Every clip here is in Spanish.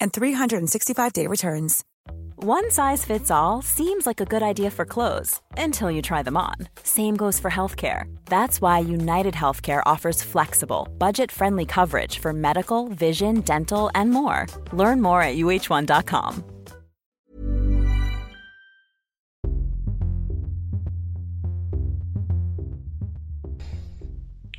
and 365-day returns. One size fits all seems like a good idea for clothes until you try them on. Same goes for healthcare. That's why United Healthcare offers flexible, budget-friendly coverage for medical, vision, dental, and more. Learn more at uh1.com.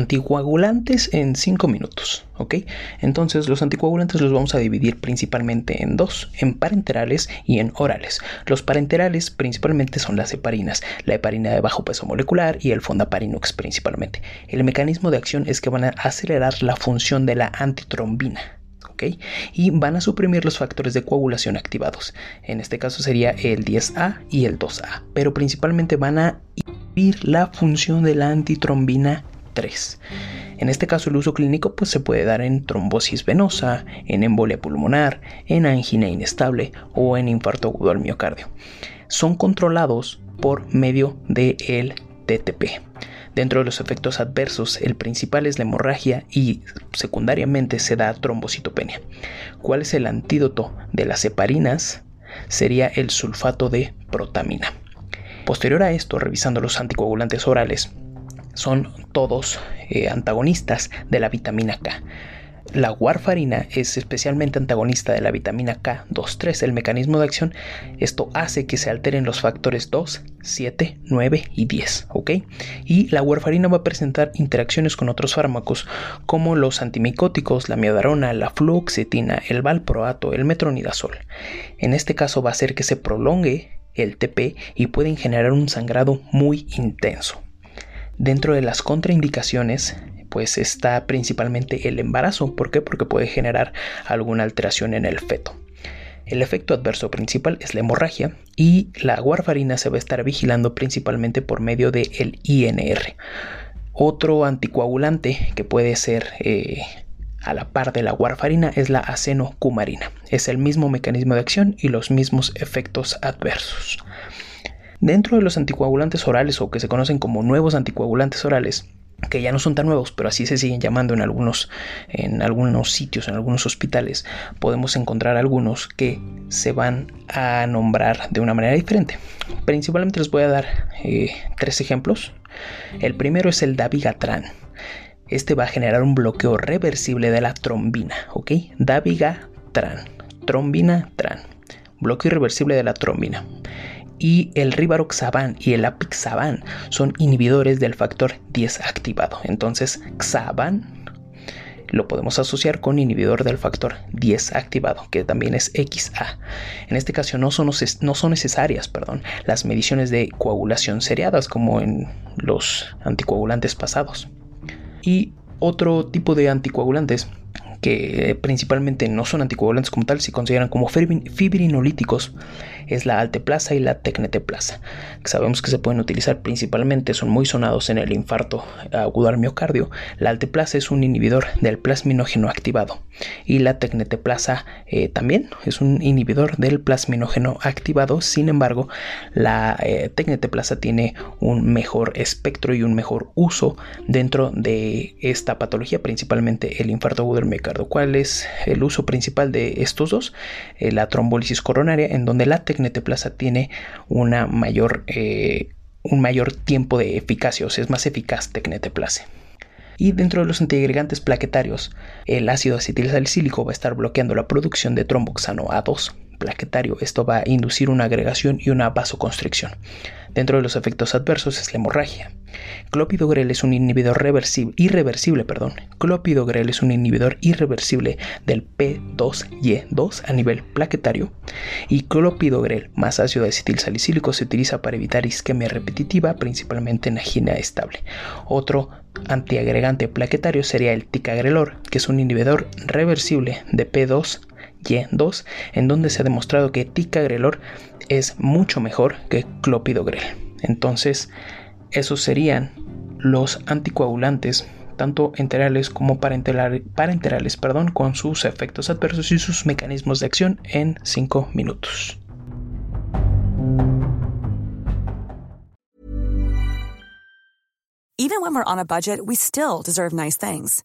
Anticoagulantes en 5 minutos, ¿ok? Entonces los anticoagulantes los vamos a dividir principalmente en dos, en parenterales y en orales. Los parenterales principalmente son las heparinas, la heparina de bajo peso molecular y el fondaparinux principalmente. El mecanismo de acción es que van a acelerar la función de la antitrombina. ¿ok? Y van a suprimir los factores de coagulación activados. En este caso sería el 10A y el 2A, pero principalmente van a inhibir la función de la antitrombina 3. En este caso el uso clínico pues, se puede dar en trombosis venosa, en embolia pulmonar, en angina inestable o en infarto agudo al miocardio. Son controlados por medio del TTP. Dentro de los efectos adversos, el principal es la hemorragia y secundariamente se da trombocitopenia. ¿Cuál es el antídoto de las heparinas? Sería el sulfato de protamina. Posterior a esto, revisando los anticoagulantes orales, son todos eh, antagonistas de la vitamina K. La warfarina es especialmente antagonista de la vitamina K2-3. El mecanismo de acción, esto hace que se alteren los factores 2, 7, 9 y 10. ¿ok? Y la warfarina va a presentar interacciones con otros fármacos como los antimicóticos, la miodarona, la fluoxetina, el valproato, el metronidazol. En este caso va a hacer que se prolongue el TP y pueden generar un sangrado muy intenso. Dentro de las contraindicaciones, pues está principalmente el embarazo. ¿Por qué? Porque puede generar alguna alteración en el feto. El efecto adverso principal es la hemorragia y la warfarina se va a estar vigilando principalmente por medio del INR. Otro anticoagulante que puede ser eh, a la par de la warfarina es la acenocumarina. Es el mismo mecanismo de acción y los mismos efectos adversos. Dentro de los anticoagulantes orales o que se conocen como nuevos anticoagulantes orales, que ya no son tan nuevos, pero así se siguen llamando en algunos, en algunos sitios, en algunos hospitales, podemos encontrar algunos que se van a nombrar de una manera diferente. Principalmente les voy a dar eh, tres ejemplos. El primero es el dabigatran. Este va a generar un bloqueo reversible de la trombina, ¿ok? Dabigatran, trombina tran, bloqueo irreversible de la trombina y el rivaroxaban y el apixaban son inhibidores del factor 10 activado. Entonces, xaban lo podemos asociar con inhibidor del factor 10 activado, que también es XA. En este caso no son, no son necesarias perdón, las mediciones de coagulación seriadas como en los anticoagulantes pasados. Y otro tipo de anticoagulantes que principalmente no son anticoagulantes como tal, se consideran como fibrinolíticos, es la alteplasa y la tecneteplasa. Sabemos que se pueden utilizar principalmente, son muy sonados en el infarto agudo al miocardio. La alteplasa es un inhibidor del plasminógeno activado y la tecneteplasa eh, también es un inhibidor del plasminógeno activado. Sin embargo, la eh, tecneteplasa tiene un mejor espectro y un mejor uso dentro de esta patología, principalmente el infarto agudo del miocardio. ¿Cuál es el uso principal de estos dos? Eh, la trombólisis coronaria, en donde la tecneteplasa tiene una mayor, eh, un mayor tiempo de eficacia, o sea, es más eficaz tecneteplase. Y dentro de los antiagregantes plaquetarios, el ácido acetilsalicílico va a estar bloqueando la producción de tromboxano A2 plaquetario. Esto va a inducir una agregación y una vasoconstricción. Dentro de los efectos adversos es la hemorragia. Clopidogrel es un inhibidor reversible, irreversible, perdón. Clopidogrel es un inhibidor irreversible del P2Y2 a nivel plaquetario y clopidogrel más ácido acetil salicílico se utiliza para evitar isquemia repetitiva, principalmente en angina estable. Otro antiagregante plaquetario sería el ticagrelor, que es un inhibidor reversible de P2 y2, en donde se ha demostrado que ticagrelor es mucho mejor que clopidogrel. Entonces, esos serían los anticoagulantes tanto enterales como parenterales, perdón, con sus efectos adversos y sus mecanismos de acción en 5 minutos. Even when we're on a budget, we still deserve nice things.